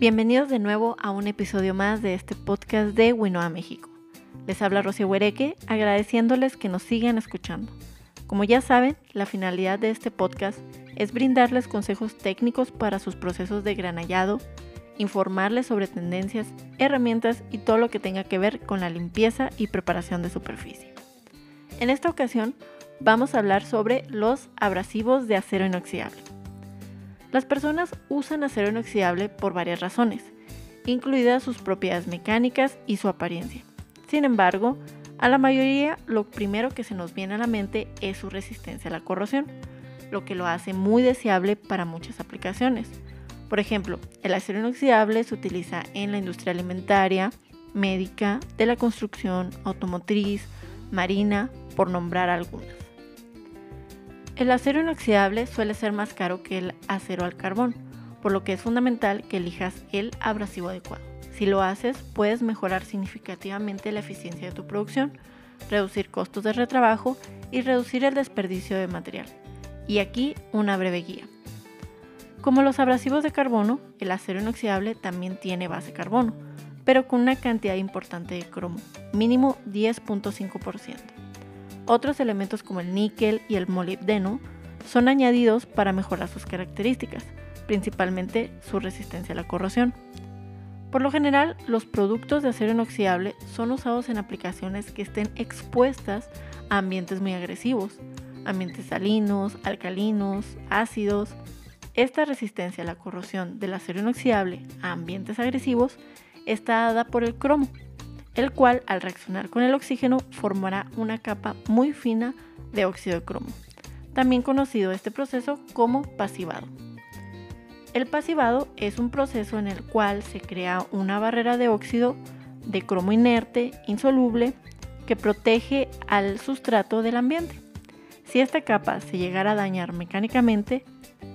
Bienvenidos de nuevo a un episodio más de este podcast de Winoa México. Les habla Rocío Huereque agradeciéndoles que nos sigan escuchando. Como ya saben, la finalidad de este podcast es brindarles consejos técnicos para sus procesos de granallado, informarles sobre tendencias, herramientas y todo lo que tenga que ver con la limpieza y preparación de superficie. En esta ocasión vamos a hablar sobre los abrasivos de acero inoxidable. Las personas usan acero inoxidable por varias razones, incluidas sus propiedades mecánicas y su apariencia. Sin embargo, a la mayoría lo primero que se nos viene a la mente es su resistencia a la corrosión, lo que lo hace muy deseable para muchas aplicaciones. Por ejemplo, el acero inoxidable se utiliza en la industria alimentaria, médica, de la construcción, automotriz, marina, por nombrar algunas. El acero inoxidable suele ser más caro que el acero al carbón, por lo que es fundamental que elijas el abrasivo adecuado. Si lo haces, puedes mejorar significativamente la eficiencia de tu producción, reducir costos de retrabajo y reducir el desperdicio de material. Y aquí una breve guía. Como los abrasivos de carbono, el acero inoxidable también tiene base carbono, pero con una cantidad importante de cromo, mínimo 10.5%. Otros elementos como el níquel y el molibdeno son añadidos para mejorar sus características, principalmente su resistencia a la corrosión. Por lo general, los productos de acero inoxidable son usados en aplicaciones que estén expuestas a ambientes muy agresivos, ambientes salinos, alcalinos, ácidos. Esta resistencia a la corrosión del acero inoxidable a ambientes agresivos está dada por el cromo, el cual al reaccionar con el oxígeno formará una capa muy fina de óxido de cromo, también conocido este proceso como pasivado. El pasivado es un proceso en el cual se crea una barrera de óxido de cromo inerte, insoluble, que protege al sustrato del ambiente. Si esta capa se llegara a dañar mecánicamente,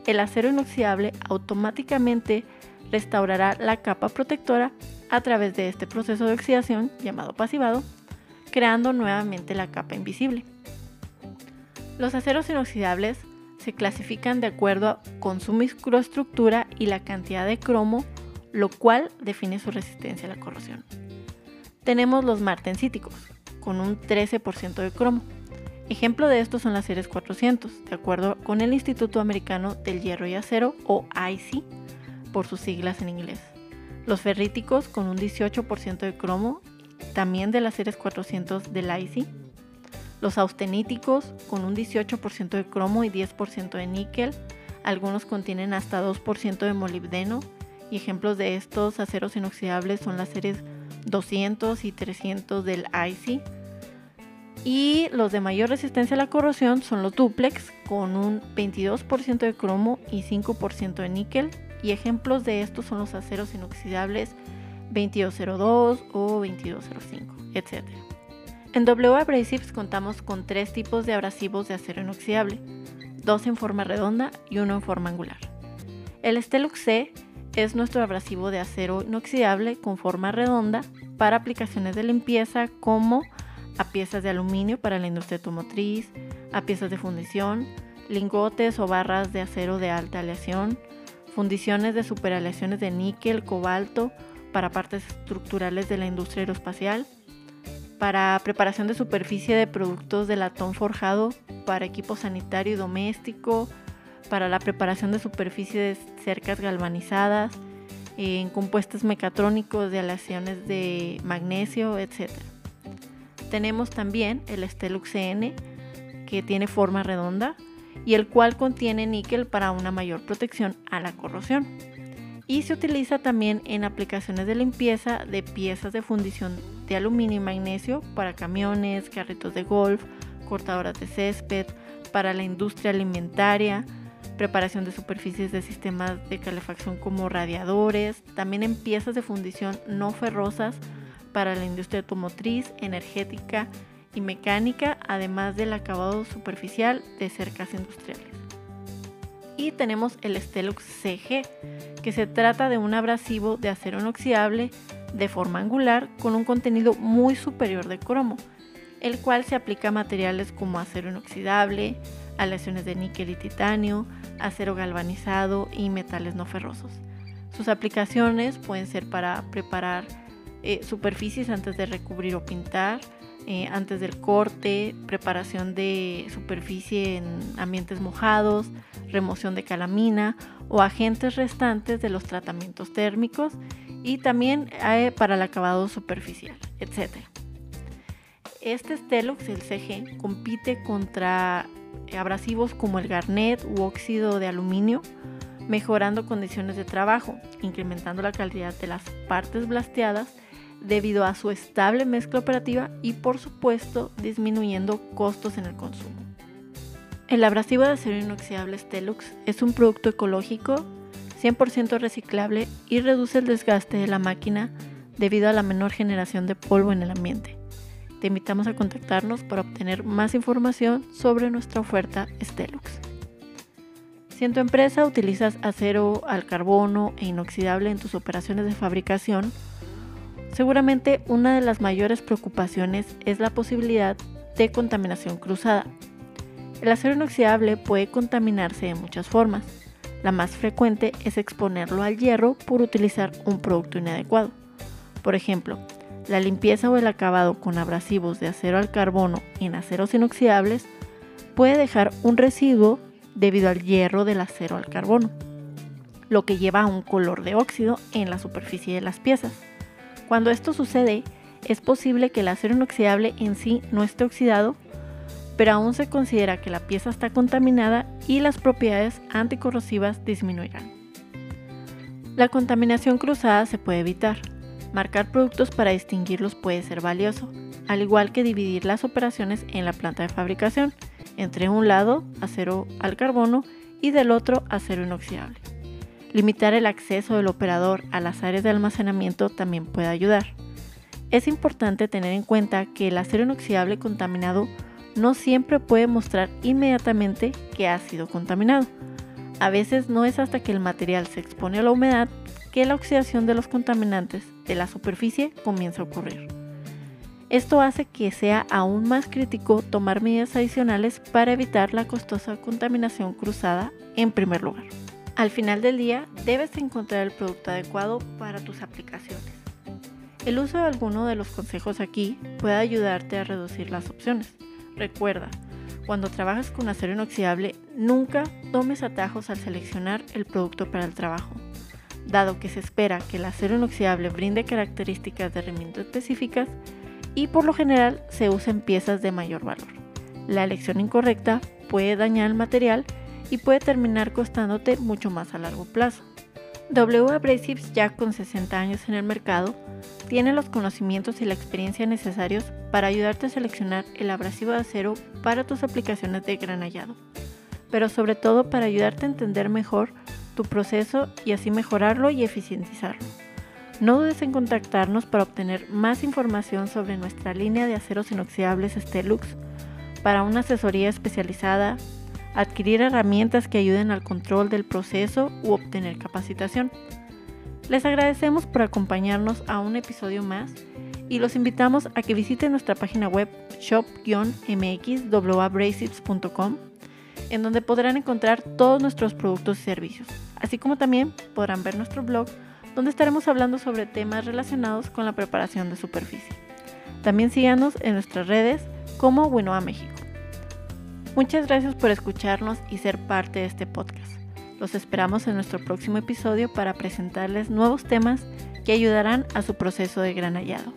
el acero inoxidable automáticamente restaurará la capa protectora a través de este proceso de oxidación llamado pasivado, creando nuevamente la capa invisible. Los aceros inoxidables se clasifican de acuerdo con su microestructura y la cantidad de cromo, lo cual define su resistencia a la corrosión. Tenemos los martensíticos, con un 13% de cromo. Ejemplo de estos son las series 400, de acuerdo con el Instituto Americano del Hierro y Acero, o IC, por sus siglas en inglés. Los ferríticos con un 18% de cromo, también de las series 400 del IC. Los austeníticos con un 18% de cromo y 10% de níquel. Algunos contienen hasta 2% de molibdeno. Y ejemplos de estos aceros inoxidables son las series 200 y 300 del IC. Y los de mayor resistencia a la corrosión son los duplex con un 22% de cromo y 5% de níquel y ejemplos de estos son los aceros inoxidables 2202 o 2205, etc. En W Abrasives contamos con tres tipos de abrasivos de acero inoxidable, dos en forma redonda y uno en forma angular. El Stelux C es nuestro abrasivo de acero inoxidable con forma redonda para aplicaciones de limpieza como a piezas de aluminio para la industria automotriz, a piezas de fundición, lingotes o barras de acero de alta aleación, fundiciones de superaleaciones de níquel, cobalto para partes estructurales de la industria aeroespacial, para preparación de superficie de productos de latón forjado para equipo sanitario y doméstico, para la preparación de superficie de cercas galvanizadas, en compuestos mecatrónicos de aleaciones de magnesio, etc. Tenemos también el Stelux N, que tiene forma redonda, y el cual contiene níquel para una mayor protección a la corrosión. Y se utiliza también en aplicaciones de limpieza de piezas de fundición de aluminio y magnesio para camiones, carritos de golf, cortadoras de césped, para la industria alimentaria, preparación de superficies de sistemas de calefacción como radiadores, también en piezas de fundición no ferrosas para la industria automotriz, energética, y mecánica, además del acabado superficial de cercas industriales. Y tenemos el Stelux CG, que se trata de un abrasivo de acero inoxidable de forma angular con un contenido muy superior de cromo, el cual se aplica a materiales como acero inoxidable, aleaciones de níquel y titanio, acero galvanizado y metales no ferrosos. Sus aplicaciones pueden ser para preparar eh, superficies antes de recubrir o pintar, eh, antes del corte, preparación de superficie en ambientes mojados, remoción de calamina o agentes restantes de los tratamientos térmicos y también eh, para el acabado superficial, etc. Este Stelux, el CG, compite contra abrasivos como el garnet u óxido de aluminio, mejorando condiciones de trabajo, incrementando la calidad de las partes blasteadas debido a su estable mezcla operativa y por supuesto disminuyendo costos en el consumo. El abrasivo de acero inoxidable Stelux es un producto ecológico, 100% reciclable y reduce el desgaste de la máquina debido a la menor generación de polvo en el ambiente. Te invitamos a contactarnos para obtener más información sobre nuestra oferta Stelux. Si en tu empresa utilizas acero al carbono e inoxidable en tus operaciones de fabricación, Seguramente una de las mayores preocupaciones es la posibilidad de contaminación cruzada. El acero inoxidable puede contaminarse de muchas formas. La más frecuente es exponerlo al hierro por utilizar un producto inadecuado. Por ejemplo, la limpieza o el acabado con abrasivos de acero al carbono en aceros inoxidables puede dejar un residuo debido al hierro del acero al carbono, lo que lleva a un color de óxido en la superficie de las piezas. Cuando esto sucede, es posible que el acero inoxidable en sí no esté oxidado, pero aún se considera que la pieza está contaminada y las propiedades anticorrosivas disminuirán. La contaminación cruzada se puede evitar. Marcar productos para distinguirlos puede ser valioso, al igual que dividir las operaciones en la planta de fabricación, entre un lado acero al carbono y del otro acero inoxidable. Limitar el acceso del operador a las áreas de almacenamiento también puede ayudar. Es importante tener en cuenta que el acero inoxidable contaminado no siempre puede mostrar inmediatamente que ha sido contaminado. A veces no es hasta que el material se expone a la humedad que la oxidación de los contaminantes de la superficie comienza a ocurrir. Esto hace que sea aún más crítico tomar medidas adicionales para evitar la costosa contaminación cruzada en primer lugar. Al final del día, debes encontrar el producto adecuado para tus aplicaciones. El uso de alguno de los consejos aquí puede ayudarte a reducir las opciones. Recuerda, cuando trabajas con acero inoxidable, nunca tomes atajos al seleccionar el producto para el trabajo, dado que se espera que el acero inoxidable brinde características de rendimiento específicas y por lo general se usa piezas de mayor valor. La elección incorrecta puede dañar el material y puede terminar costándote mucho más a largo plazo. W Abrasives, ya con 60 años en el mercado, tiene los conocimientos y la experiencia necesarios para ayudarte a seleccionar el abrasivo de acero para tus aplicaciones de granallado, pero sobre todo para ayudarte a entender mejor tu proceso y así mejorarlo y eficientizarlo. No dudes en contactarnos para obtener más información sobre nuestra línea de aceros inoxidables Stelux para una asesoría especializada adquirir herramientas que ayuden al control del proceso u obtener capacitación. Les agradecemos por acompañarnos a un episodio más y los invitamos a que visiten nuestra página web shop-mxwabrasives.com en donde podrán encontrar todos nuestros productos y servicios, así como también podrán ver nuestro blog donde estaremos hablando sobre temas relacionados con la preparación de superficie. También síganos en nuestras redes como Winoa México. Muchas gracias por escucharnos y ser parte de este podcast. Los esperamos en nuestro próximo episodio para presentarles nuevos temas que ayudarán a su proceso de granallado.